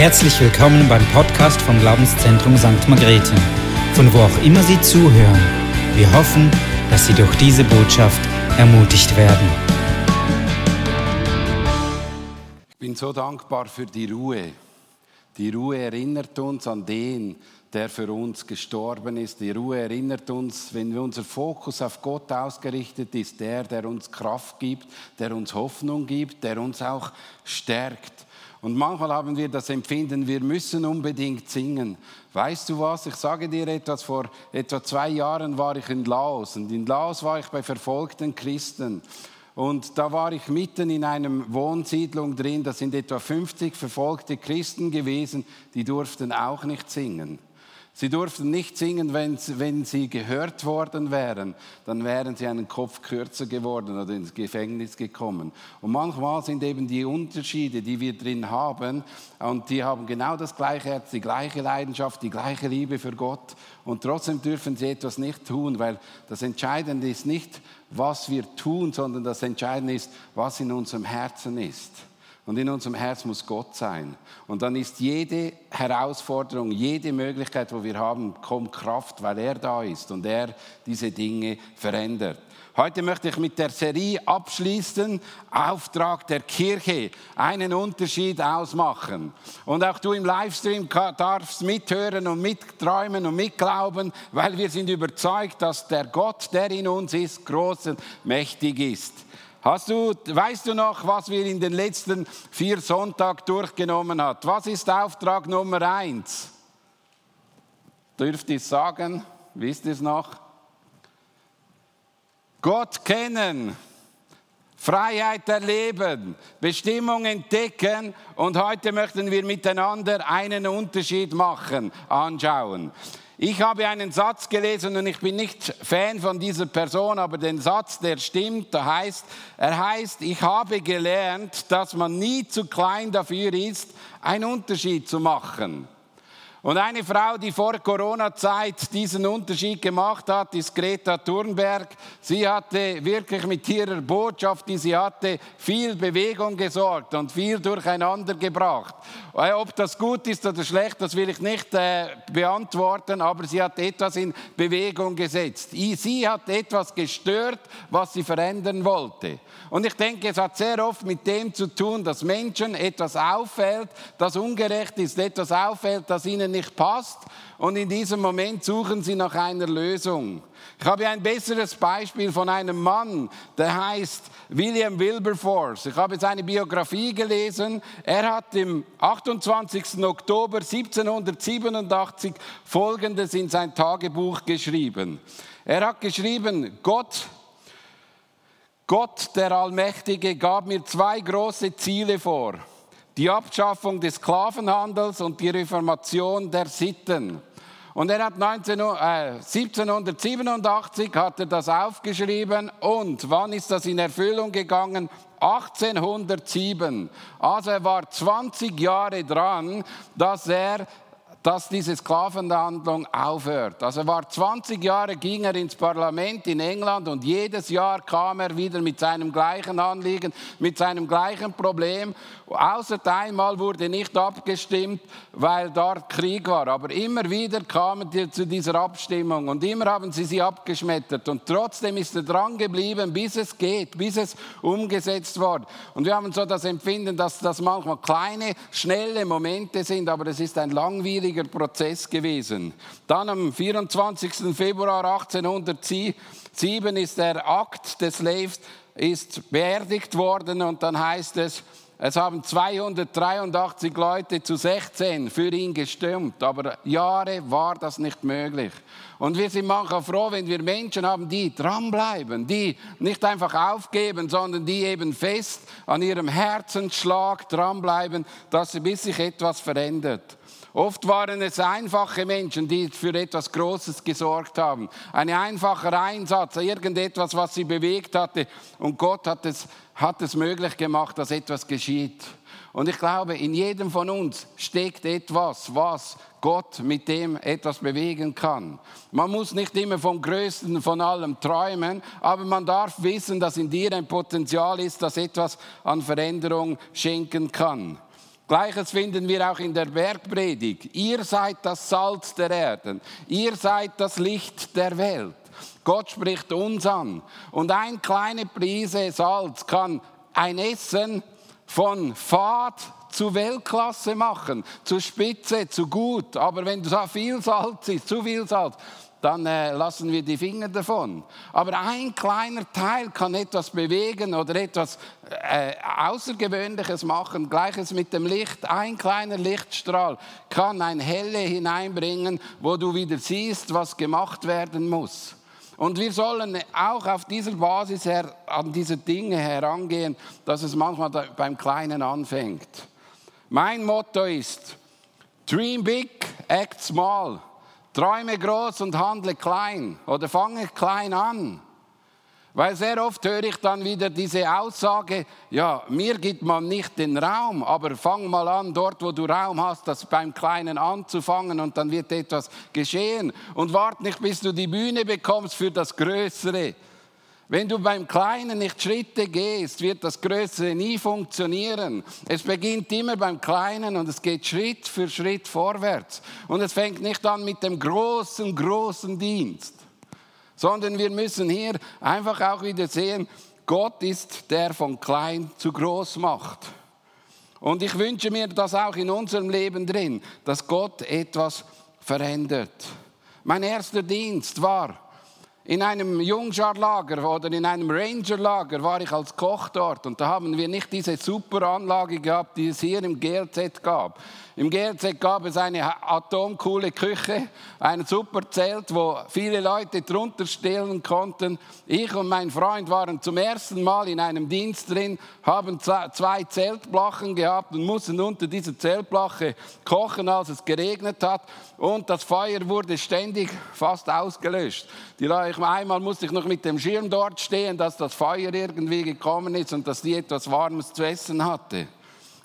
Herzlich willkommen beim Podcast vom Glaubenszentrum St. Margrethe, von wo auch immer Sie zuhören. Wir hoffen, dass Sie durch diese Botschaft ermutigt werden. Ich bin so dankbar für die Ruhe. Die Ruhe erinnert uns an den, der für uns gestorben ist. Die Ruhe erinnert uns, wenn unser Fokus auf Gott ausgerichtet ist, der, der uns Kraft gibt, der uns Hoffnung gibt, der uns auch stärkt. Und manchmal haben wir das Empfinden, wir müssen unbedingt singen. Weißt du was? Ich sage dir etwas, vor etwa zwei Jahren war ich in Laos und in Laos war ich bei verfolgten Christen. Und da war ich mitten in einem Wohnsiedlung drin, da sind etwa 50 verfolgte Christen gewesen, die durften auch nicht singen. Sie durften nicht singen, wenn, wenn sie gehört worden wären. Dann wären sie einen Kopf kürzer geworden oder ins Gefängnis gekommen. Und manchmal sind eben die Unterschiede, die wir drin haben, und die haben genau das gleiche Herz, die gleiche Leidenschaft, die gleiche Liebe für Gott. Und trotzdem dürfen sie etwas nicht tun, weil das Entscheidende ist nicht, was wir tun, sondern das Entscheidende ist, was in unserem Herzen ist. Und in unserem Herz muss Gott sein. Und dann ist jede Herausforderung, jede Möglichkeit, wo wir haben, kommt Kraft, weil er da ist und er diese Dinge verändert. Heute möchte ich mit der Serie abschließen, Auftrag der Kirche, einen Unterschied ausmachen. Und auch du im Livestream darfst mithören und mitträumen und mitglauben, weil wir sind überzeugt, dass der Gott, der in uns ist, groß und mächtig ist. Hast du, weißt du noch, was wir in den letzten vier Sonntagen durchgenommen haben? Was ist Auftrag Nummer eins? Dürft ihr sagen? Wisst ihr es noch? Gott kennen, Freiheit erleben, Bestimmung entdecken und heute möchten wir miteinander einen Unterschied machen, anschauen. Ich habe einen Satz gelesen und ich bin nicht Fan von dieser Person, aber den Satz, der stimmt, der heißt, er heißt, ich habe gelernt, dass man nie zu klein dafür ist, einen Unterschied zu machen. Und eine Frau, die vor Corona-Zeit diesen Unterschied gemacht hat, ist Greta Thunberg. Sie hatte wirklich mit ihrer Botschaft, die sie hatte, viel Bewegung gesorgt und viel durcheinander gebracht. Äh, ob das gut ist oder schlecht, das will ich nicht äh, beantworten, aber sie hat etwas in Bewegung gesetzt. Sie hat etwas gestört, was sie verändern wollte. Und ich denke, es hat sehr oft mit dem zu tun, dass Menschen etwas auffällt, das ungerecht ist, etwas auffällt, das ihnen nicht passt. Und in diesem Moment suchen sie nach einer Lösung. Ich habe ein besseres Beispiel von einem Mann, der heißt William Wilberforce. Ich habe seine Biografie gelesen. Er hat im 28. Oktober 1787 Folgendes in sein Tagebuch geschrieben. Er hat geschrieben, Gott Gott, der Allmächtige, gab mir zwei große Ziele vor. Die Abschaffung des Sklavenhandels und die Reformation der Sitten. Und er hat 19, äh, 1787 hat er das aufgeschrieben und wann ist das in Erfüllung gegangen? 1807. Also er war 20 Jahre dran, dass er dass diese Sklavenhandlung aufhört. Also er war 20 Jahre, ging er ins Parlament in England und jedes Jahr kam er wieder mit seinem gleichen Anliegen, mit seinem gleichen Problem. Außer einmal wurde nicht abgestimmt, weil dort Krieg war. Aber immer wieder kamen die zu dieser Abstimmung und immer haben sie sie abgeschmettert. Und trotzdem ist er dran geblieben, bis es geht, bis es umgesetzt wird. Und wir haben so das Empfinden, dass das manchmal kleine, schnelle Momente sind, aber es ist ein langwieriger Prozess gewesen. Dann am 24. Februar 1807 ist der Akt des Slaves ist beerdigt worden und dann heißt es, es haben 283 Leute zu 16 für ihn gestimmt, aber Jahre war das nicht möglich. Und wir sind manchmal froh, wenn wir Menschen haben, die dranbleiben, die nicht einfach aufgeben, sondern die eben fest an ihrem Herzensschlag dranbleiben, dass bis sich etwas verändert. Oft waren es einfache Menschen, die für etwas Großes gesorgt haben. Ein einfacher Einsatz, irgendetwas, was sie bewegt hatte. Und Gott hat es, hat es möglich gemacht, dass etwas geschieht. Und ich glaube, in jedem von uns steckt etwas, was Gott mit dem etwas bewegen kann. Man muss nicht immer vom Größten von allem träumen, aber man darf wissen, dass in dir ein Potenzial ist, das etwas an Veränderung schenken kann. Gleiches finden wir auch in der Bergpredigt. Ihr seid das Salz der Erden. Ihr seid das Licht der Welt. Gott spricht uns an. Und ein kleine Prise Salz kann ein Essen von Fahrt zu Weltklasse machen, zu Spitze, zu gut. Aber wenn so viel Salz ist, zu viel Salz, dann äh, lassen wir die Finger davon. Aber ein kleiner Teil kann etwas bewegen oder etwas äh, Außergewöhnliches machen. Gleiches mit dem Licht. Ein kleiner Lichtstrahl kann ein Helle hineinbringen, wo du wieder siehst, was gemacht werden muss. Und wir sollen auch auf dieser Basis her, an diese Dinge herangehen, dass es manchmal beim Kleinen anfängt. Mein Motto ist, Dream big, act small. Träume groß und handle klein oder fange klein an. Weil sehr oft höre ich dann wieder diese Aussage, ja, mir gibt man nicht den Raum, aber fang mal an, dort wo du Raum hast, das beim Kleinen anzufangen und dann wird etwas geschehen. Und wart nicht, bis du die Bühne bekommst für das Größere. Wenn du beim Kleinen nicht Schritte gehst, wird das Größere nie funktionieren. Es beginnt immer beim Kleinen und es geht Schritt für Schritt vorwärts. Und es fängt nicht an mit dem großen, großen Dienst sondern wir müssen hier einfach auch wieder sehen, Gott ist der von klein zu groß macht. Und ich wünsche mir das auch in unserem Leben drin, dass Gott etwas verändert. Mein erster Dienst war in einem Jungscharlager oder in einem Rangerlager war ich als Koch dort und da haben wir nicht diese super Anlage gehabt, die es hier im GLZ gab. Im GLZ gab es eine atomcoole Küche, ein super Zelt, wo viele Leute drunter stehen konnten. Ich und mein Freund waren zum ersten Mal in einem Dienst drin, haben zwei Zeltblachen gehabt und mussten unter dieser Zeltblache kochen, als es geregnet hat. Und das Feuer wurde ständig fast ausgelöscht. einmal musste ich noch mit dem Schirm dort stehen, dass das Feuer irgendwie gekommen ist und dass die etwas Warmes zu essen hatte.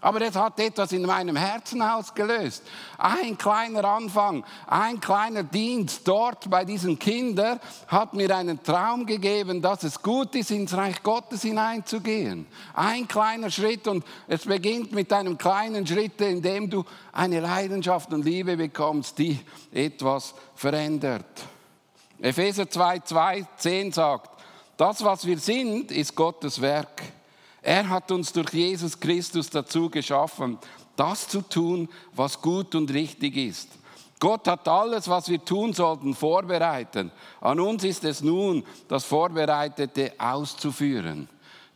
Aber es hat etwas in meinem Herzen ausgelöst. Ein kleiner Anfang, ein kleiner Dienst dort bei diesen Kindern hat mir einen Traum gegeben, dass es gut ist, ins Reich Gottes hineinzugehen. Ein kleiner Schritt und es beginnt mit einem kleinen Schritt, in dem du eine Leidenschaft und Liebe bekommst, die etwas verändert. Epheser 2, 2, 10 sagt, das, was wir sind, ist Gottes Werk. Er hat uns durch Jesus Christus dazu geschaffen, das zu tun, was gut und richtig ist. Gott hat alles, was wir tun sollten, vorbereitet. An uns ist es nun, das Vorbereitete auszuführen.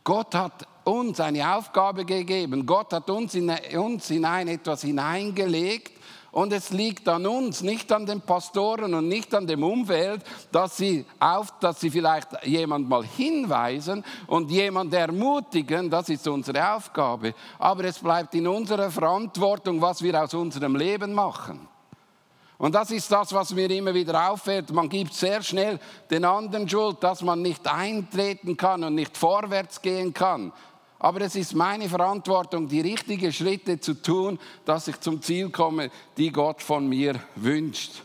Gott hat uns eine Aufgabe gegeben. Gott hat uns in uns hinein etwas hineingelegt, und es liegt an uns, nicht an den Pastoren und nicht an dem Umfeld, dass sie, auf, dass sie vielleicht jemand mal hinweisen und jemand ermutigen. Das ist unsere Aufgabe. Aber es bleibt in unserer Verantwortung, was wir aus unserem Leben machen. Und das ist das, was mir immer wieder auffällt. Man gibt sehr schnell den anderen Schuld, dass man nicht eintreten kann und nicht vorwärts gehen kann. Aber es ist meine Verantwortung, die richtigen Schritte zu tun, dass ich zum Ziel komme, die Gott von mir wünscht.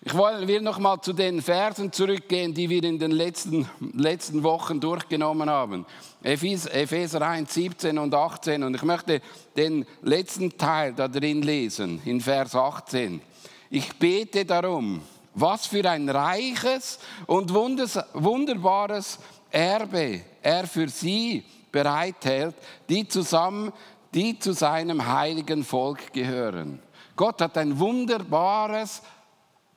Ich will noch mal zu den Versen zurückgehen, die wir in den letzten, letzten Wochen durchgenommen haben. Epheser 1, 17 und 18. Und ich möchte den letzten Teil da drin lesen, in Vers 18. Ich bete darum, was für ein reiches und wunderbares Erbe er für sie bereithält, die zusammen, die zu seinem heiligen Volk gehören. Gott hat ein wunderbares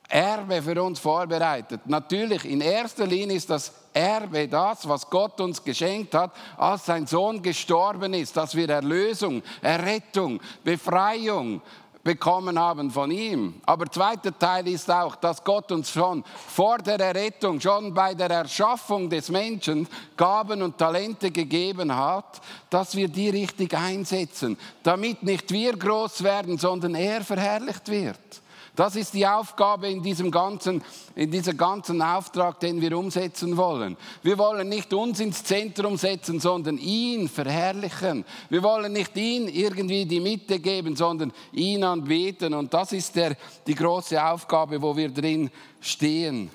Erbe für uns vorbereitet. Natürlich, in erster Linie ist das Erbe das, was Gott uns geschenkt hat, als sein Sohn gestorben ist, dass wir Erlösung, Errettung, Befreiung, bekommen haben von ihm. Aber zweiter Teil ist auch, dass Gott uns schon vor der Errettung, schon bei der Erschaffung des Menschen Gaben und Talente gegeben hat, dass wir die richtig einsetzen, damit nicht wir groß werden, sondern er verherrlicht wird. Das ist die Aufgabe in diesem ganzen, in diesem ganzen Auftrag, den wir umsetzen wollen. Wir wollen nicht uns ins Zentrum setzen, sondern ihn verherrlichen. Wir wollen nicht ihn irgendwie die Mitte geben, sondern ihn anbeten. Und das ist der, die große Aufgabe, wo wir drin stehen.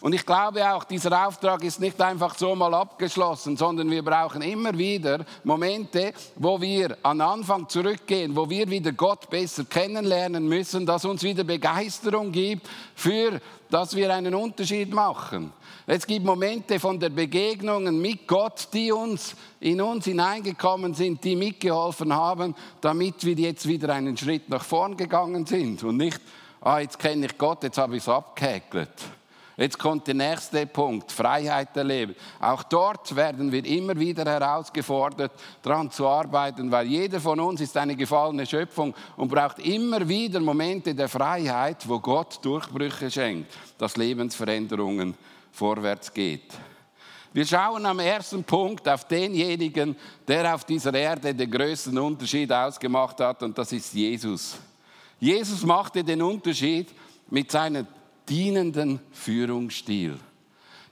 Und ich glaube auch, dieser Auftrag ist nicht einfach so mal abgeschlossen, sondern wir brauchen immer wieder Momente, wo wir an Anfang zurückgehen, wo wir wieder Gott besser kennenlernen müssen, dass uns wieder Begeisterung gibt für, dass wir einen Unterschied machen. Es gibt Momente von der Begegnungen mit Gott, die uns in uns hineingekommen sind, die mitgeholfen haben, damit wir jetzt wieder einen Schritt nach vorn gegangen sind und nicht, ah, jetzt kenne ich Gott, jetzt habe ich es abgehäkelt. Jetzt kommt der nächste Punkt, Freiheit erleben. Auch dort werden wir immer wieder herausgefordert, daran zu arbeiten, weil jeder von uns ist eine gefallene Schöpfung und braucht immer wieder Momente der Freiheit, wo Gott Durchbrüche schenkt, dass Lebensveränderungen vorwärts geht. Wir schauen am ersten Punkt auf denjenigen, der auf dieser Erde den größten Unterschied ausgemacht hat, und das ist Jesus. Jesus machte den Unterschied mit seiner dienenden Führungsstil.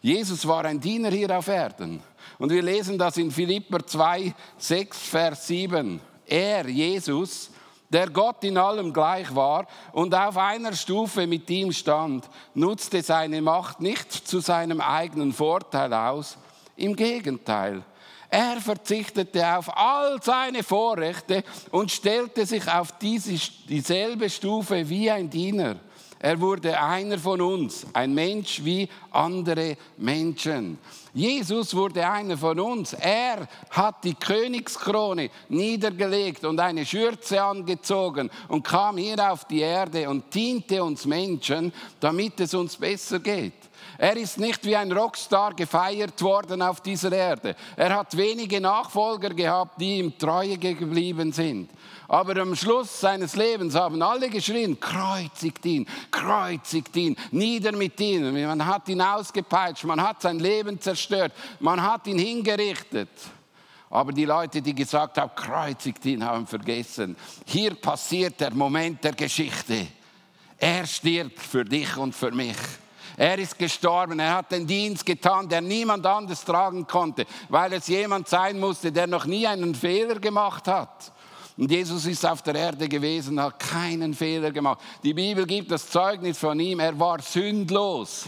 Jesus war ein Diener hier auf Erden. Und wir lesen das in Philipper 2, 6, Vers 7. Er, Jesus, der Gott in allem gleich war und auf einer Stufe mit ihm stand, nutzte seine Macht nicht zu seinem eigenen Vorteil aus. Im Gegenteil, er verzichtete auf all seine Vorrechte und stellte sich auf diese, dieselbe Stufe wie ein Diener er wurde einer von uns, ein Mensch wie andere Menschen. Jesus wurde einer von uns. Er hat die Königskrone niedergelegt und eine Schürze angezogen und kam hier auf die Erde und diente uns Menschen, damit es uns besser geht. Er ist nicht wie ein Rockstar gefeiert worden auf dieser Erde. Er hat wenige Nachfolger gehabt, die ihm treu geblieben sind. Aber am Schluss seines Lebens haben alle geschrien, kreuzigt ihn, kreuzigt ihn, nieder mit ihm. Man hat ihn ausgepeitscht, man hat sein Leben zerstört, man hat ihn hingerichtet. Aber die Leute, die gesagt haben, kreuzigt ihn, haben vergessen. Hier passiert der Moment der Geschichte. Er stirbt für dich und für mich. Er ist gestorben, er hat den Dienst getan, der niemand anders tragen konnte, weil es jemand sein musste, der noch nie einen Fehler gemacht hat. Und Jesus ist auf der Erde gewesen, hat keinen Fehler gemacht. Die Bibel gibt das Zeugnis von ihm, er war sündlos.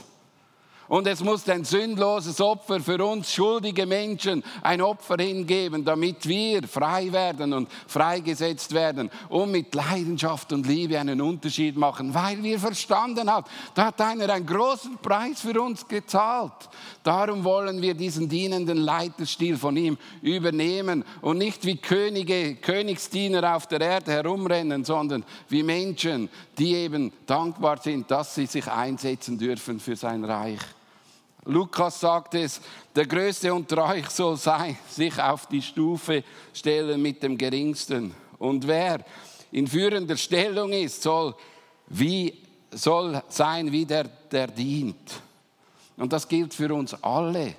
Und es muss ein sündloses Opfer für uns schuldige Menschen, ein Opfer hingeben, damit wir frei werden und freigesetzt werden und mit Leidenschaft und Liebe einen Unterschied machen, weil wir verstanden haben, da hat einer einen großen Preis für uns gezahlt. Darum wollen wir diesen dienenden Leiterstil von ihm übernehmen und nicht wie Könige, Königsdiener auf der Erde herumrennen, sondern wie Menschen, die eben dankbar sind, dass sie sich einsetzen dürfen für sein Reich. Lukas sagt es, der Größte unter euch soll sein, sich auf die Stufe stellen mit dem Geringsten. Und wer in führender Stellung ist, soll, wie, soll sein wie der, der dient. Und das gilt für uns alle.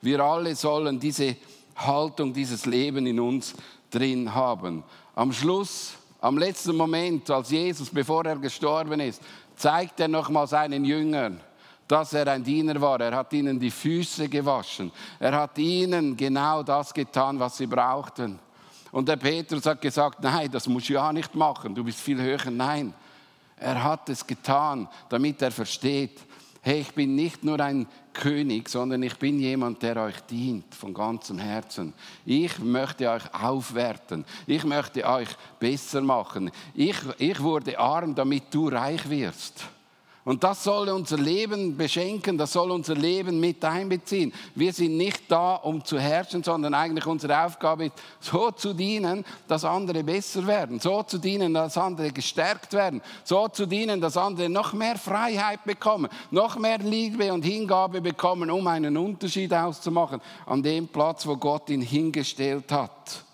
Wir alle sollen diese Haltung, dieses Leben in uns drin haben. Am Schluss, am letzten Moment, als Jesus, bevor er gestorben ist, zeigt er nochmal seinen Jüngern, dass er ein Diener war. Er hat ihnen die Füße gewaschen. Er hat ihnen genau das getan, was sie brauchten. Und der Petrus hat gesagt, nein, das musst du ja nicht machen, du bist viel höher. Nein, er hat es getan, damit er versteht, hey, ich bin nicht nur ein König, sondern ich bin jemand, der euch dient von ganzem Herzen. Ich möchte euch aufwerten. Ich möchte euch besser machen. Ich, ich wurde arm, damit du reich wirst. Und das soll unser Leben beschenken, das soll unser Leben mit einbeziehen. Wir sind nicht da, um zu herrschen, sondern eigentlich unsere Aufgabe ist, so zu dienen, dass andere besser werden, so zu dienen, dass andere gestärkt werden, so zu dienen, dass andere noch mehr Freiheit bekommen, noch mehr Liebe und Hingabe bekommen, um einen Unterschied auszumachen an dem Platz, wo Gott ihn hingestellt hat.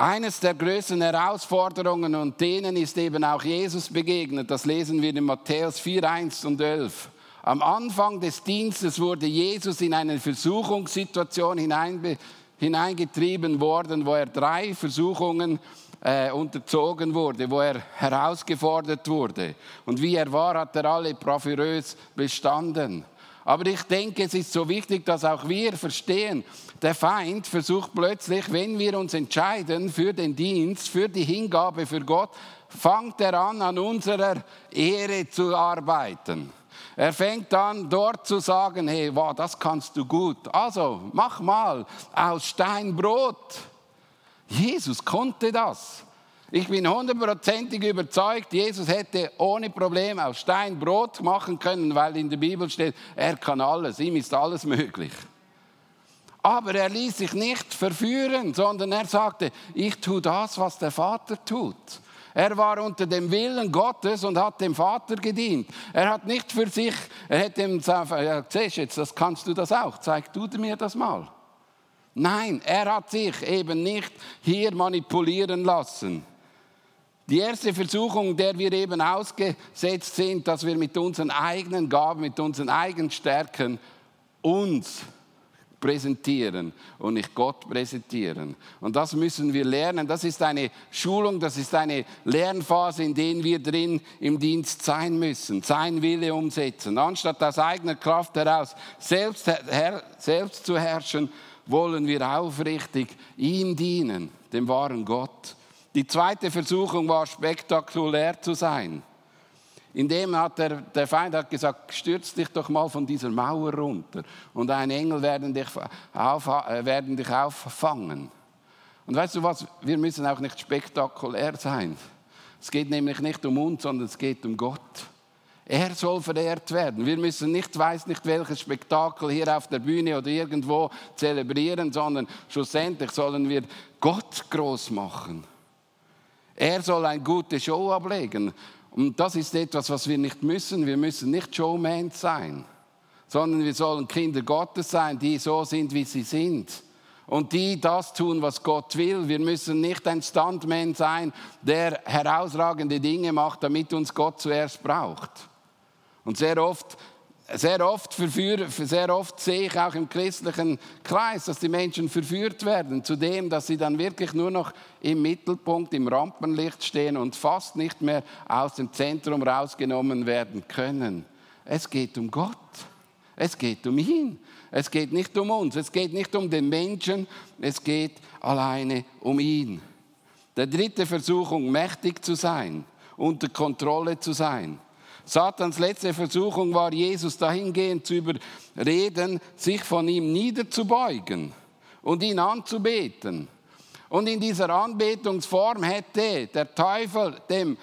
Eines der größten Herausforderungen und denen ist eben auch Jesus begegnet. Das lesen wir in Matthäus 4, 1 und 11. Am Anfang des Dienstes wurde Jesus in eine Versuchungssituation hineingetrieben worden, wo er drei Versuchungen äh, unterzogen wurde, wo er herausgefordert wurde. Und wie er war, hat er alle bravourös bestanden. Aber ich denke, es ist so wichtig, dass auch wir verstehen, der Feind versucht plötzlich, wenn wir uns entscheiden für den Dienst, für die Hingabe für Gott, fängt er an, an unserer Ehre zu arbeiten. Er fängt an, dort zu sagen, hey, wow, das kannst du gut. Also, mach mal aus Stein Brot. Jesus konnte das. Ich bin hundertprozentig überzeugt, Jesus hätte ohne Problem aus Stein Brot machen können, weil in der Bibel steht, er kann alles, ihm ist alles möglich. Aber er ließ sich nicht verführen, sondern er sagte, ich tue das, was der Vater tut. Er war unter dem Willen Gottes und hat dem Vater gedient. Er hat nicht für sich, er hätte ihm gesagt, ja, siehst jetzt, das kannst du das auch, zeig du mir das mal. Nein, er hat sich eben nicht hier manipulieren lassen. Die erste Versuchung, der wir eben ausgesetzt sind, dass wir mit unseren eigenen Gaben, mit unseren eigenen Stärken uns präsentieren und nicht Gott präsentieren. Und das müssen wir lernen. Das ist eine Schulung, das ist eine Lernphase, in der wir drin im Dienst sein müssen, sein Wille umsetzen. Anstatt aus eigener Kraft heraus selbst, her, selbst zu herrschen, wollen wir aufrichtig ihm dienen, dem wahren Gott. Die zweite Versuchung war spektakulär zu sein. Indem hat der, der Feind hat gesagt, stürz dich doch mal von dieser Mauer runter und ein Engel werden dich, auf, äh, werden dich auffangen. Und weißt du was, wir müssen auch nicht spektakulär sein. Es geht nämlich nicht um uns, sondern es geht um Gott. Er soll verehrt werden. Wir müssen nicht, weiß nicht welches Spektakel hier auf der Bühne oder irgendwo zelebrieren, sondern schlussendlich sollen wir Gott groß machen. Er soll eine gute Show ablegen. Und das ist etwas, was wir nicht müssen. Wir müssen nicht Showmans sein, sondern wir sollen Kinder Gottes sein, die so sind, wie sie sind. Und die das tun, was Gott will. Wir müssen nicht ein Stuntman sein, der herausragende Dinge macht, damit uns Gott zuerst braucht. Und sehr oft sehr oft, verführe, sehr oft sehe ich auch im christlichen Kreis, dass die Menschen verführt werden zu dem, dass sie dann wirklich nur noch im Mittelpunkt, im Rampenlicht stehen und fast nicht mehr aus dem Zentrum rausgenommen werden können. Es geht um Gott. Es geht um ihn. Es geht nicht um uns. Es geht nicht um den Menschen. Es geht alleine um ihn. Der dritte Versuchung, mächtig zu sein, unter Kontrolle zu sein. Satans letzte Versuchung war, Jesus dahingehend zu überreden, sich von ihm niederzubeugen und ihn anzubeten. Und in dieser Anbetungsform hätte der Teufel dem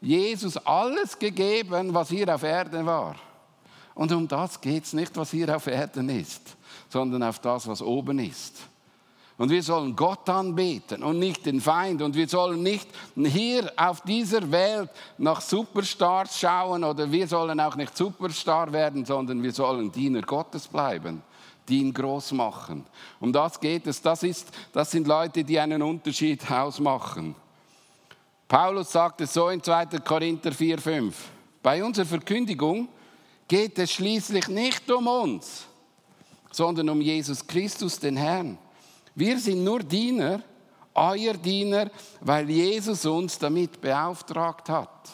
Jesus alles gegeben, was hier auf Erden war. Und um das geht es nicht, was hier auf Erden ist, sondern auf das, was oben ist. Und wir sollen Gott anbeten und nicht den Feind. Und wir sollen nicht hier auf dieser Welt nach Superstars schauen oder wir sollen auch nicht Superstar werden, sondern wir sollen Diener Gottes bleiben, die ihn groß machen. Um das geht es. Das, ist, das sind Leute, die einen Unterschied ausmachen. Paulus sagt es so in 2. Korinther 4, 5. Bei unserer Verkündigung geht es schließlich nicht um uns, sondern um Jesus Christus, den Herrn wir sind nur Diener, euer Diener, weil Jesus uns damit beauftragt hat.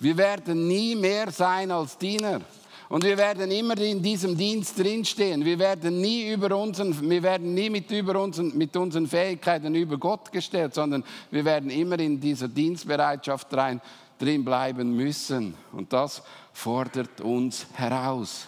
Wir werden nie mehr sein als Diener. Und wir werden immer in diesem Dienst drinstehen. Wir werden nie über unseren, wir werden nie mit, über unseren, mit unseren Fähigkeiten über Gott gestellt, sondern wir werden immer in dieser Dienstbereitschaft rein, drin bleiben müssen. Und das fordert uns heraus.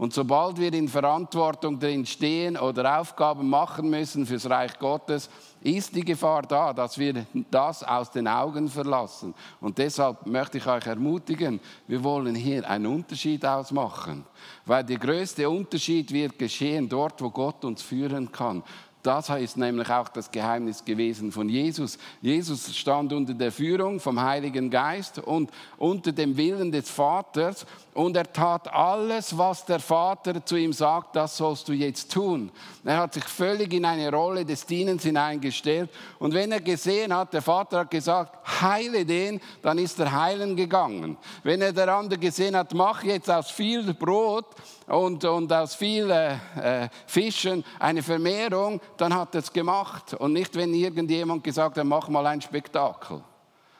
Und sobald wir in Verantwortung drin stehen oder Aufgaben machen müssen fürs Reich Gottes, ist die Gefahr da, dass wir das aus den Augen verlassen. Und deshalb möchte ich euch ermutigen, wir wollen hier einen Unterschied ausmachen. Weil der größte Unterschied wird geschehen dort, wo Gott uns führen kann. Das ist nämlich auch das Geheimnis gewesen von Jesus. Jesus stand unter der Führung vom Heiligen Geist und unter dem Willen des Vaters und er tat alles, was der Vater zu ihm sagt, das sollst du jetzt tun. Er hat sich völlig in eine Rolle des Dienens hineingestellt und wenn er gesehen hat, der Vater hat gesagt, heile den, dann ist er heilen gegangen. Wenn er der andere gesehen hat, mach jetzt aus viel Brot und, und aus vielen äh, Fischen eine Vermehrung, dann hat er es gemacht. Und nicht, wenn irgendjemand gesagt hat, mach mal ein Spektakel.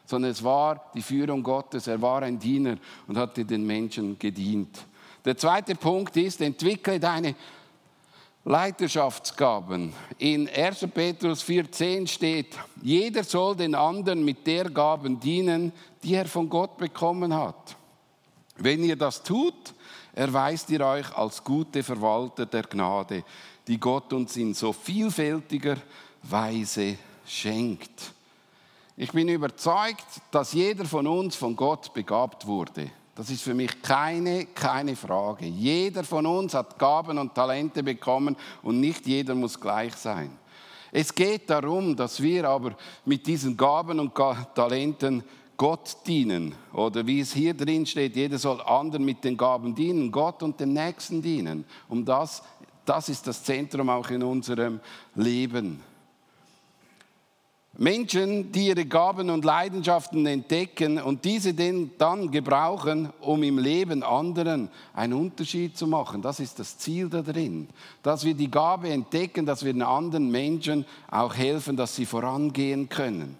Sondern es war die Führung Gottes. Er war ein Diener und hatte den Menschen gedient. Der zweite Punkt ist, entwickle deine Leiterschaftsgaben. In 1. Petrus 4,10 steht, jeder soll den anderen mit der Gaben dienen, die er von Gott bekommen hat. Wenn ihr das tut, erweist ihr euch als gute Verwalter der Gnade, die Gott uns in so vielfältiger Weise schenkt. Ich bin überzeugt, dass jeder von uns von Gott begabt wurde. Das ist für mich keine, keine Frage. Jeder von uns hat Gaben und Talente bekommen und nicht jeder muss gleich sein. Es geht darum, dass wir aber mit diesen Gaben und Talenten Gott dienen. Oder wie es hier drin steht, jeder soll anderen mit den Gaben dienen, Gott und dem Nächsten dienen. Um das, das ist das Zentrum auch in unserem Leben. Menschen, die ihre Gaben und Leidenschaften entdecken und diese dann gebrauchen, um im Leben anderen einen Unterschied zu machen. Das ist das Ziel da drin. Dass wir die Gabe entdecken, dass wir den anderen Menschen auch helfen, dass sie vorangehen können.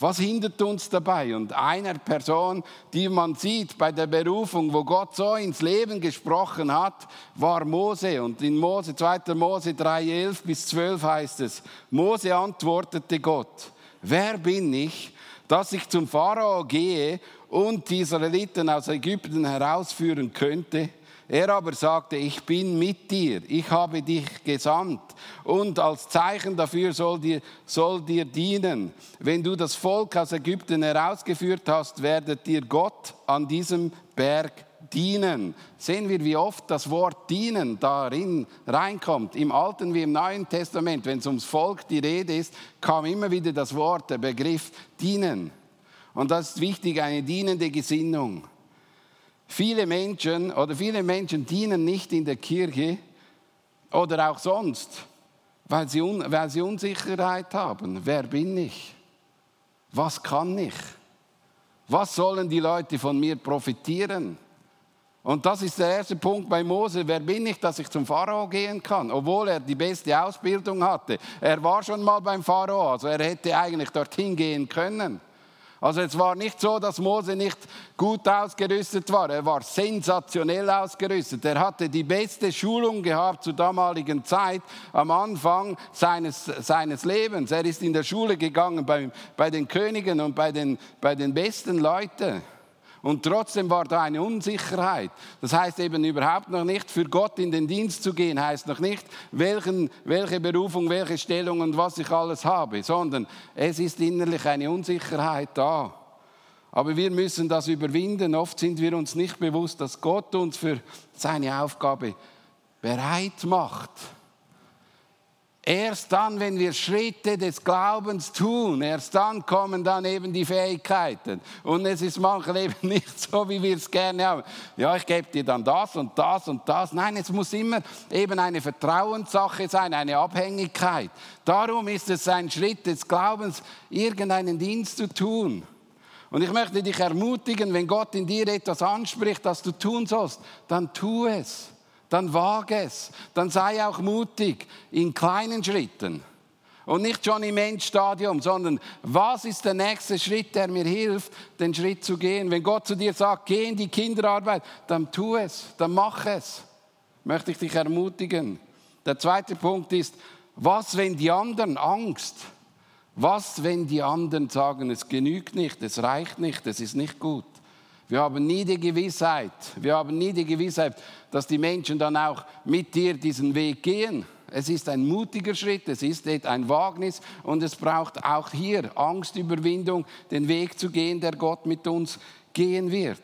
Was hindert uns dabei? Und einer Person, die man sieht bei der Berufung, wo Gott so ins Leben gesprochen hat, war Mose. Und in Mose, 2. Mose 3, 11 bis 12 heißt es, Mose antwortete Gott, wer bin ich, dass ich zum Pharao gehe und die Israeliten aus Ägypten herausführen könnte? Er aber sagte, ich bin mit dir, ich habe dich gesandt und als Zeichen dafür soll dir, soll dir dienen. Wenn du das Volk aus Ägypten herausgeführt hast, werdet dir Gott an diesem Berg dienen. Sehen wir, wie oft das Wort dienen darin reinkommt. Im Alten wie im Neuen Testament, wenn es ums Volk die Rede ist, kam immer wieder das Wort, der Begriff dienen. Und das ist wichtig, eine dienende Gesinnung. Viele Menschen oder viele Menschen dienen nicht in der Kirche oder auch sonst, weil sie, weil sie Unsicherheit haben. Wer bin ich? Was kann ich? Was sollen die Leute von mir profitieren? Und das ist der erste Punkt bei Mose. Wer bin ich, dass ich zum Pharao gehen kann? Obwohl er die beste Ausbildung hatte. Er war schon mal beim Pharao, also er hätte eigentlich dorthin gehen können. Also es war nicht so, dass Mose nicht gut ausgerüstet war. Er war sensationell ausgerüstet. Er hatte die beste Schulung gehabt zur damaligen Zeit am Anfang seines, seines Lebens. Er ist in der Schule gegangen bei, bei den Königen und bei den, bei den besten Leuten. Und trotzdem war da eine Unsicherheit. Das heißt eben überhaupt noch nicht, für Gott in den Dienst zu gehen, heißt noch nicht, welchen, welche Berufung, welche Stellung und was ich alles habe, sondern es ist innerlich eine Unsicherheit da. Aber wir müssen das überwinden. Oft sind wir uns nicht bewusst, dass Gott uns für seine Aufgabe bereit macht. Erst dann, wenn wir Schritte des Glaubens tun, erst dann kommen dann eben die Fähigkeiten. Und es ist manchmal eben nicht so, wie wir es gerne haben. Ja, ich gebe dir dann das und das und das. Nein, es muss immer eben eine Vertrauenssache sein, eine Abhängigkeit. Darum ist es ein Schritt des Glaubens, irgendeinen Dienst zu tun. Und ich möchte dich ermutigen, wenn Gott in dir etwas anspricht, das du tun sollst, dann tu es dann wage es, dann sei auch mutig in kleinen Schritten. Und nicht schon im Endstadium, sondern was ist der nächste Schritt, der mir hilft, den Schritt zu gehen? Wenn Gott zu dir sagt, geh in die Kinderarbeit, dann tu es, dann mach es. Möchte ich dich ermutigen. Der zweite Punkt ist, was, wenn die anderen Angst, was, wenn die anderen sagen, es genügt nicht, es reicht nicht, es ist nicht gut. Wir haben nie die Gewissheit, wir haben nie die Gewissheit, dass die Menschen dann auch mit dir diesen Weg gehen. Es ist ein mutiger Schritt, es ist ein Wagnis und es braucht auch hier Angstüberwindung, den Weg zu gehen, der Gott mit uns gehen wird.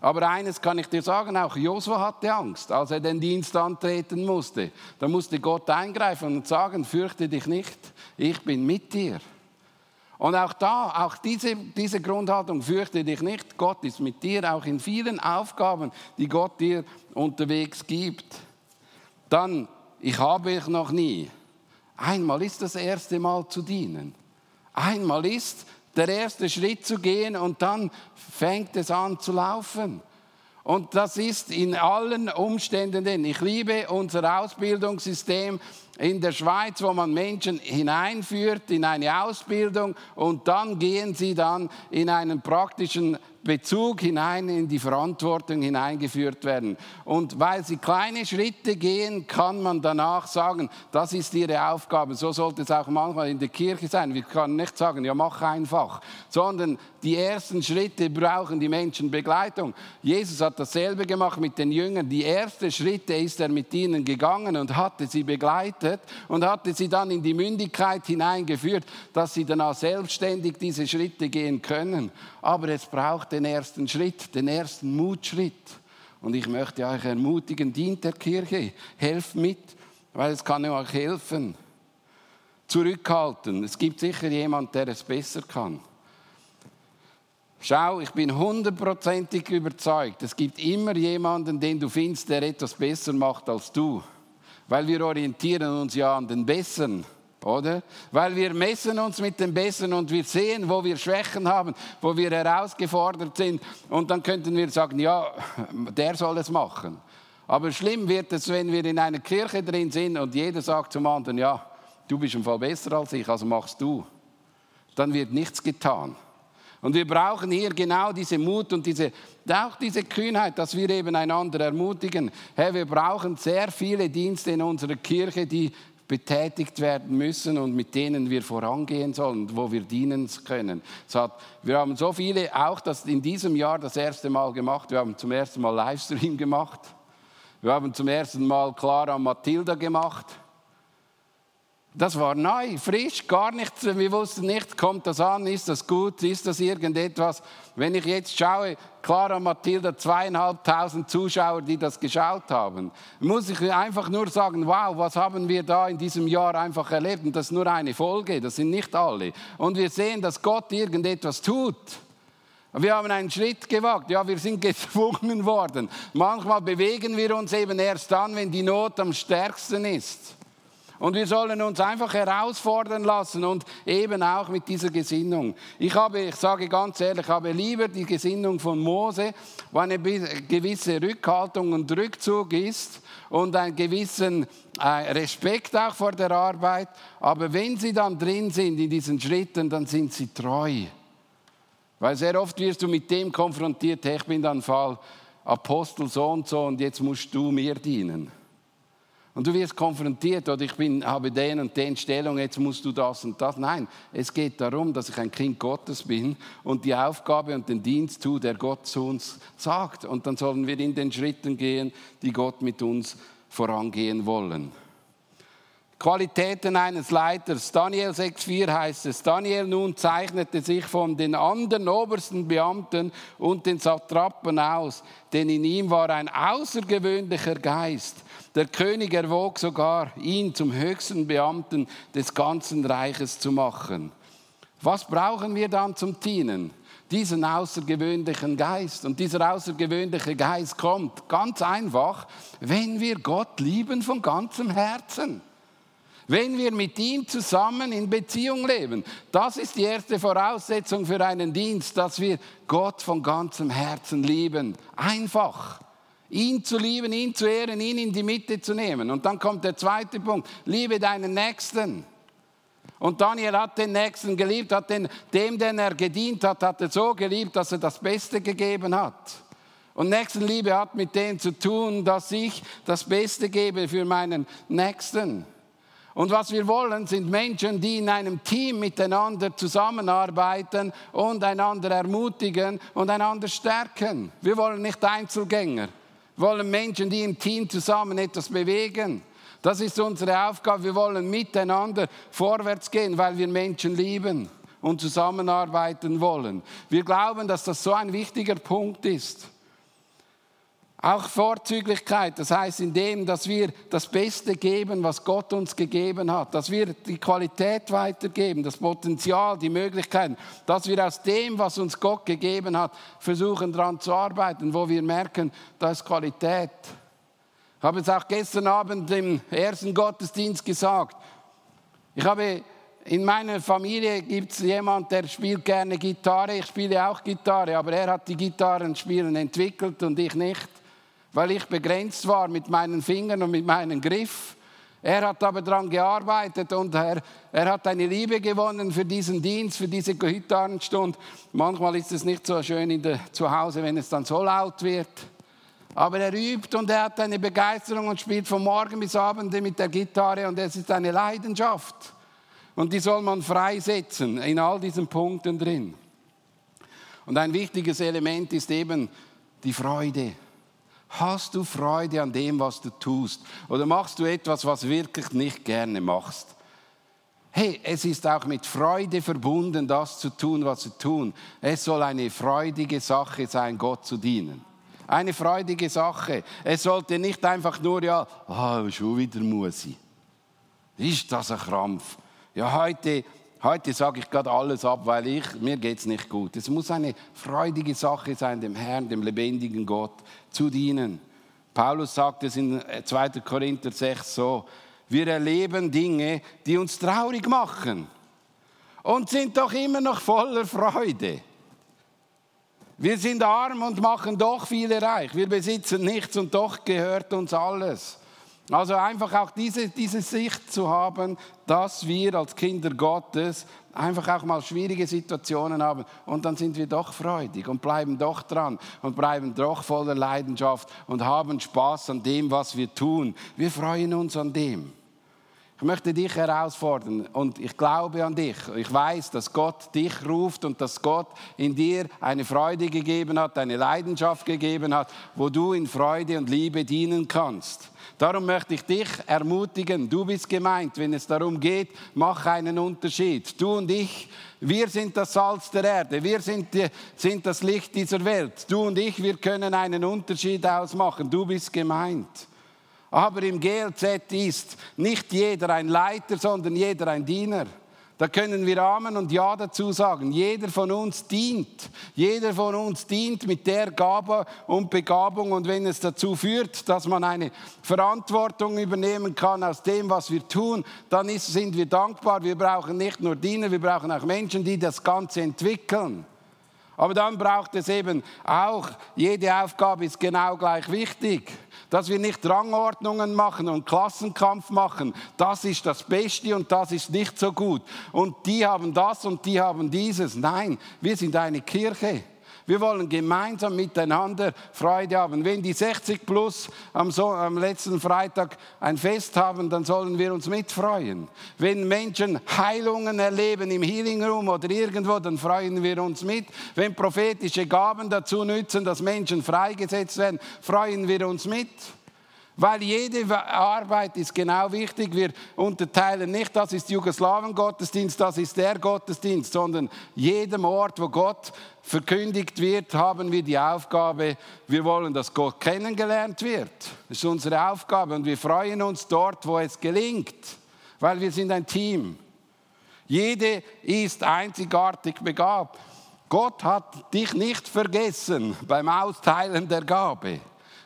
Aber eines kann ich dir sagen, auch Josua hatte Angst, als er den Dienst antreten musste. Da musste Gott eingreifen und sagen, fürchte dich nicht, ich bin mit dir. Und auch da, auch diese, diese Grundhaltung, fürchte dich nicht, Gott ist mit dir, auch in vielen Aufgaben, die Gott dir unterwegs gibt. Dann, ich habe ich noch nie. Einmal ist das erste Mal zu dienen. Einmal ist der erste Schritt zu gehen und dann fängt es an zu laufen. Und das ist in allen Umständen, denn. Ich liebe unser Ausbildungssystem in der Schweiz, wo man Menschen hineinführt in eine Ausbildung und dann gehen sie dann in einen praktischen Bezug hinein, in die Verantwortung hineingeführt werden. Und weil sie kleine Schritte gehen, kann man danach sagen, das ist ihre Aufgabe. So sollte es auch manchmal in der Kirche sein. Wir können nicht sagen, ja, mach einfach, sondern die ersten Schritte brauchen die Menschen Begleitung. Jesus hat dasselbe gemacht mit den Jüngern. Die ersten Schritte ist er mit ihnen gegangen und hatte sie begleitet und hatte sie dann in die Mündigkeit hineingeführt, dass sie dann auch selbstständig diese Schritte gehen können. Aber es braucht den ersten Schritt, den ersten Mutschritt. Und ich möchte euch ermutigen, dient der Kirche, helft mit, weil es kann euch helfen. Zurückhalten. Es gibt sicher jemand, der es besser kann. Schau, ich bin hundertprozentig überzeugt, es gibt immer jemanden, den du findest, der etwas besser macht als du. Weil wir orientieren uns ja an den Besseren, oder? Weil wir messen uns mit den Besseren und wir sehen, wo wir Schwächen haben, wo wir herausgefordert sind. Und dann könnten wir sagen, ja, der soll es machen. Aber schlimm wird es, wenn wir in einer Kirche drin sind und jeder sagt zum anderen, ja, du bist im Fall besser als ich, also machst du. Dann wird nichts getan. Und wir brauchen hier genau diese Mut und diese, auch diese Kühnheit, dass wir eben einander ermutigen. Hey, wir brauchen sehr viele Dienste in unserer Kirche, die betätigt werden müssen und mit denen wir vorangehen sollen, wo wir dienen können. Hat, wir haben so viele, auch das in diesem Jahr das erste Mal gemacht. Wir haben zum ersten Mal Livestream gemacht. Wir haben zum ersten Mal Clara und Mathilda gemacht. Das war neu, frisch, gar nichts. Wir wussten nicht, kommt das an, ist das gut, ist das irgendetwas. Wenn ich jetzt schaue, Clara Mathilda, zweieinhalbtausend Zuschauer, die das geschaut haben, muss ich einfach nur sagen, wow, was haben wir da in diesem Jahr einfach erlebt? Und das ist nur eine Folge, das sind nicht alle. Und wir sehen, dass Gott irgendetwas tut. Wir haben einen Schritt gewagt. Ja, wir sind gezwungen worden. Manchmal bewegen wir uns eben erst dann, wenn die Not am stärksten ist. Und wir sollen uns einfach herausfordern lassen und eben auch mit dieser Gesinnung. Ich habe, ich sage ganz ehrlich, ich habe lieber die Gesinnung von Mose, wo eine gewisse Rückhaltung und Rückzug ist und einen gewissen äh, Respekt auch vor der Arbeit. Aber wenn sie dann drin sind in diesen Schritten, dann sind sie treu. Weil sehr oft wirst du mit dem konfrontiert, hey, ich bin dann Fall Apostel so und so und jetzt musst du mir dienen. Und du wirst konfrontiert, oder ich bin, habe den und den Stellung, jetzt musst du das und das. Nein, es geht darum, dass ich ein Kind Gottes bin und die Aufgabe und den Dienst tue, der Gott zu uns sagt. Und dann sollen wir in den Schritten gehen, die Gott mit uns vorangehen wollen. Qualitäten eines Leiters. Daniel 6,4 heißt es, Daniel nun zeichnete sich von den anderen obersten Beamten und den Satrapen aus, denn in ihm war ein außergewöhnlicher Geist. Der König erwog sogar, ihn zum höchsten Beamten des ganzen Reiches zu machen. Was brauchen wir dann zum Dienen? Diesen außergewöhnlichen Geist. Und dieser außergewöhnliche Geist kommt ganz einfach, wenn wir Gott lieben von ganzem Herzen. Wenn wir mit ihm zusammen in Beziehung leben, das ist die erste Voraussetzung für einen Dienst, dass wir Gott von ganzem Herzen lieben. Einfach. Ihn zu lieben, ihn zu ehren, ihn in die Mitte zu nehmen. Und dann kommt der zweite Punkt. Liebe deinen Nächsten. Und Daniel hat den Nächsten geliebt, hat den, dem, den er gedient hat, hat er so geliebt, dass er das Beste gegeben hat. Und Nächstenliebe hat mit dem zu tun, dass ich das Beste gebe für meinen Nächsten. Und was wir wollen, sind Menschen, die in einem Team miteinander zusammenarbeiten und einander ermutigen und einander stärken. Wir wollen nicht Einzelgänger. Wollen Menschen, die im Team zusammen etwas bewegen. Das ist unsere Aufgabe. Wir wollen miteinander vorwärts gehen, weil wir Menschen lieben und zusammenarbeiten wollen. Wir glauben, dass das so ein wichtiger Punkt ist. Auch Vorzüglichkeit, das heißt in dem, dass wir das Beste geben, was Gott uns gegeben hat, dass wir die Qualität weitergeben, das Potenzial, die Möglichkeiten, dass wir aus dem, was uns Gott gegeben hat, versuchen daran zu arbeiten, wo wir merken, da ist Qualität. Ich habe es auch gestern Abend im ersten Gottesdienst gesagt. Ich habe in meiner Familie gibt es jemanden, der spielt gerne Gitarre. Ich spiele auch Gitarre, aber er hat die Gitarrenspielen entwickelt und ich nicht weil ich begrenzt war mit meinen Fingern und mit meinem Griff. Er hat aber daran gearbeitet und er, er hat eine Liebe gewonnen für diesen Dienst, für diese Gitarrenstunde. Manchmal ist es nicht so schön in der, zu Hause, wenn es dann so laut wird. Aber er übt und er hat eine Begeisterung und spielt von Morgen bis Abend mit der Gitarre und es ist eine Leidenschaft. Und die soll man freisetzen in all diesen Punkten drin. Und ein wichtiges Element ist eben die Freude. Hast du Freude an dem, was du tust? Oder machst du etwas, was wirklich nicht gerne machst? Hey, es ist auch mit Freude verbunden, das zu tun, was wir tun. Es soll eine freudige Sache sein, Gott zu dienen. Eine freudige Sache. Es sollte nicht einfach nur, ja, oh, schon wieder muss ich. Ist das ein Krampf? Ja, heute Heute sage ich gerade alles ab, weil ich, mir geht es nicht gut. Es muss eine freudige Sache sein, dem Herrn, dem lebendigen Gott zu dienen. Paulus sagt es in 2. Korinther 6 so, wir erleben Dinge, die uns traurig machen und sind doch immer noch voller Freude. Wir sind arm und machen doch viele reich. Wir besitzen nichts und doch gehört uns alles. Also einfach auch diese, diese Sicht zu haben, dass wir als Kinder Gottes einfach auch mal schwierige Situationen haben und dann sind wir doch freudig und bleiben doch dran und bleiben doch voller Leidenschaft und haben Spaß an dem, was wir tun. Wir freuen uns an dem. Ich möchte dich herausfordern und ich glaube an dich. Ich weiß, dass Gott dich ruft und dass Gott in dir eine Freude gegeben hat, eine Leidenschaft gegeben hat, wo du in Freude und Liebe dienen kannst. Darum möchte ich dich ermutigen, du bist gemeint, wenn es darum geht, mach einen Unterschied. Du und ich, wir sind das Salz der Erde, wir sind, die, sind das Licht dieser Welt. Du und ich, wir können einen Unterschied ausmachen. Du bist gemeint. Aber im GLZ ist nicht jeder ein Leiter, sondern jeder ein Diener. Da können wir Amen und Ja dazu sagen. Jeder von uns dient. Jeder von uns dient mit der Gabe und Begabung. Und wenn es dazu führt, dass man eine Verantwortung übernehmen kann aus dem, was wir tun, dann ist, sind wir dankbar. Wir brauchen nicht nur Diener, wir brauchen auch Menschen, die das Ganze entwickeln. Aber dann braucht es eben auch, jede Aufgabe ist genau gleich wichtig dass wir nicht Rangordnungen machen und Klassenkampf machen. Das ist das Beste und das ist nicht so gut. Und die haben das und die haben dieses. Nein, wir sind eine Kirche. Wir wollen gemeinsam miteinander Freude haben. Wenn die 60 plus am, so am, letzten Freitag ein Fest haben, dann sollen wir uns mitfreuen. Wenn Menschen Heilungen erleben im Healing Room oder irgendwo, dann freuen wir uns mit. Wenn prophetische Gaben dazu nützen, dass Menschen freigesetzt werden, freuen wir uns mit. Weil jede Arbeit ist genau wichtig. Wir unterteilen nicht, das ist Jugoslawen-Gottesdienst, das ist der Gottesdienst, sondern jedem Ort, wo Gott verkündigt wird, haben wir die Aufgabe, wir wollen, dass Gott kennengelernt wird. Das ist unsere Aufgabe und wir freuen uns dort, wo es gelingt, weil wir sind ein Team. Jede ist einzigartig begabt. Gott hat dich nicht vergessen beim Austeilen der Gabe.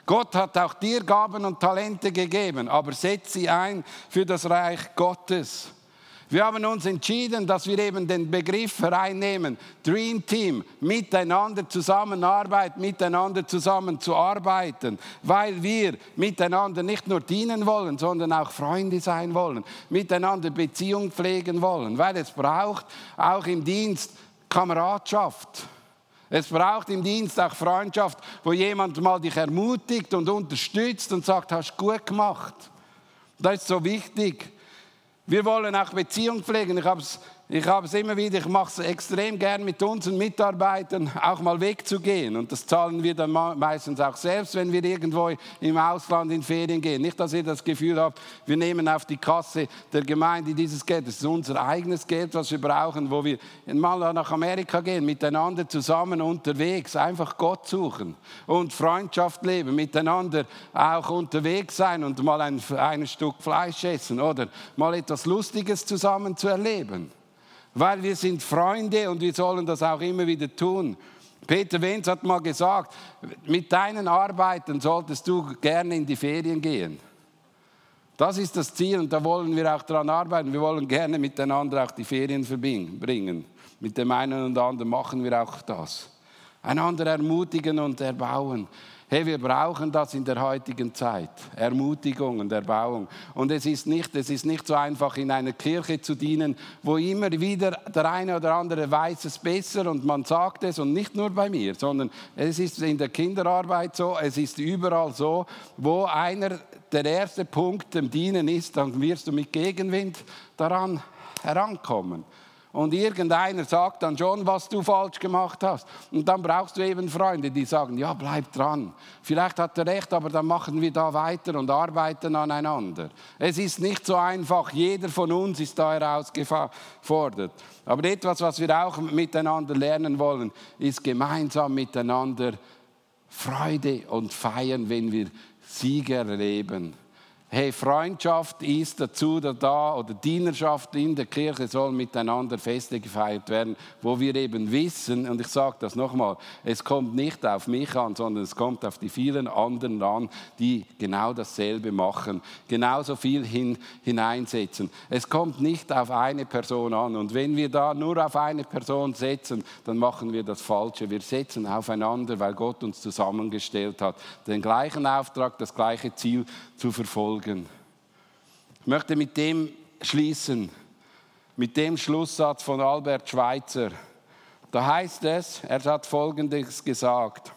Gott hat auch dir Gaben und Talente gegeben, aber setz sie ein für das Reich Gottes. Wir haben uns entschieden, dass wir eben den Begriff hereinnehmen, Dream Team, miteinander zusammenarbeiten, miteinander zusammenzuarbeiten, weil wir miteinander nicht nur dienen wollen, sondern auch Freunde sein wollen, miteinander Beziehung pflegen wollen, weil es braucht auch im Dienst Kameradschaft. Es braucht im Dienst auch Freundschaft, wo jemand mal dich ermutigt und unterstützt und sagt, hast gut gemacht. Das ist so wichtig. Wir wollen auch Beziehung pflegen. Ich habe es ich habe es immer wieder, ich mache es extrem gern mit unseren Mitarbeitern, auch mal wegzugehen. Und das zahlen wir dann meistens auch selbst, wenn wir irgendwo im Ausland in Ferien gehen. Nicht, dass ihr das Gefühl habt, wir nehmen auf die Kasse der Gemeinde dieses Geld. Das ist unser eigenes Geld, was wir brauchen, wo wir mal nach Amerika gehen, miteinander zusammen unterwegs, einfach Gott suchen und Freundschaft leben, miteinander auch unterwegs sein und mal ein, ein Stück Fleisch essen oder mal etwas Lustiges zusammen zu erleben weil wir sind Freunde und wir sollen das auch immer wieder tun. Peter Wenz hat mal gesagt, mit deinen Arbeiten solltest du gerne in die Ferien gehen. Das ist das Ziel und da wollen wir auch daran arbeiten. Wir wollen gerne miteinander auch die Ferien verbringen. Mit dem einen und anderen machen wir auch das. Einander ermutigen und erbauen. Hey, wir brauchen das in der heutigen Zeit. Ermutigung und Erbauung. Und es ist nicht, es ist nicht so einfach, in einer Kirche zu dienen, wo immer wieder der eine oder andere weiß es besser und man sagt es und nicht nur bei mir, sondern es ist in der Kinderarbeit so, es ist überall so, wo einer der erste Punkt im Dienen ist, dann wirst du mit Gegenwind daran herankommen. Und irgendeiner sagt dann schon, was du falsch gemacht hast. Und dann brauchst du eben Freunde, die sagen, ja, bleib dran. Vielleicht hat er recht, aber dann machen wir da weiter und arbeiten aneinander. Es ist nicht so einfach. Jeder von uns ist da herausgefordert. Aber etwas, was wir auch miteinander lernen wollen, ist gemeinsam miteinander Freude und feiern, wenn wir Siege erleben. Hey, Freundschaft ist dazu da oder Dienerschaft in der Kirche soll miteinander Feste gefeiert werden, wo wir eben wissen, und ich sage das nochmal, es kommt nicht auf mich an, sondern es kommt auf die vielen anderen an, die genau dasselbe machen, genauso viel hin, hineinsetzen. Es kommt nicht auf eine Person an und wenn wir da nur auf eine Person setzen, dann machen wir das Falsche. Wir setzen aufeinander, weil Gott uns zusammengestellt hat, den gleichen Auftrag, das gleiche Ziel zu verfolgen. Ich möchte mit dem schließen, mit dem Schlusssatz von Albert Schweitzer. Da heißt es, er hat Folgendes gesagt.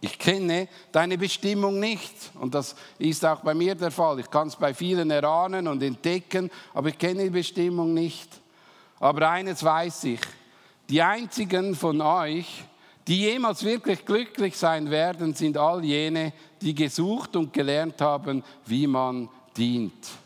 Ich kenne deine Bestimmung nicht. Und das ist auch bei mir der Fall. Ich kann es bei vielen erahnen und entdecken, aber ich kenne die Bestimmung nicht. Aber eines weiß ich, die einzigen von euch, die jemals wirklich glücklich sein werden, sind all jene, die gesucht und gelernt haben, wie man dient.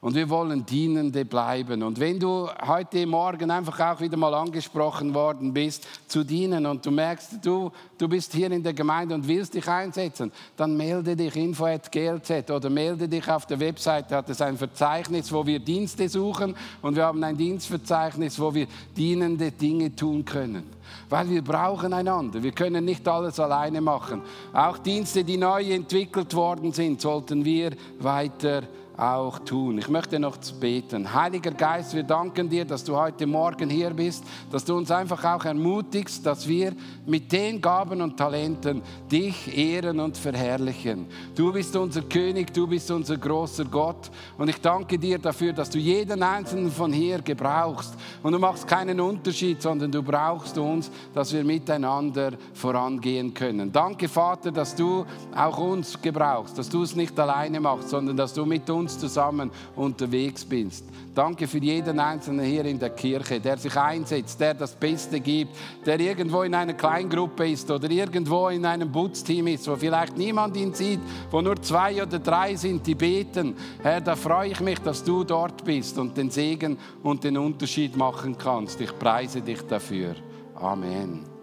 Und wir wollen Dienende bleiben. Und wenn du heute Morgen einfach auch wieder mal angesprochen worden bist, zu dienen und du merkst, du, du bist hier in der Gemeinde und willst dich einsetzen, dann melde dich info.glz oder melde dich auf der Webseite. Hat es ein Verzeichnis, wo wir Dienste suchen und wir haben ein Dienstverzeichnis, wo wir dienende Dinge tun können. Weil wir brauchen einander. Wir können nicht alles alleine machen. Auch Dienste, die neu entwickelt worden sind, sollten wir weiter auch tun. Ich möchte noch beten. Heiliger Geist, wir danken dir, dass du heute Morgen hier bist, dass du uns einfach auch ermutigst, dass wir mit den Gaben und Talenten dich ehren und verherrlichen. Du bist unser König, du bist unser großer Gott und ich danke dir dafür, dass du jeden einzelnen von hier gebrauchst und du machst keinen Unterschied, sondern du brauchst uns, dass wir miteinander vorangehen können. Danke Vater, dass du auch uns gebrauchst, dass du es nicht alleine machst, sondern dass du mit uns uns zusammen unterwegs bist. Danke für jeden Einzelnen hier in der Kirche, der sich einsetzt, der das Beste gibt, der irgendwo in einer Kleingruppe ist oder irgendwo in einem Putzteam ist, wo vielleicht niemand ihn sieht, wo nur zwei oder drei sind, die beten. Herr, da freue ich mich, dass du dort bist und den Segen und den Unterschied machen kannst. Ich preise dich dafür. Amen.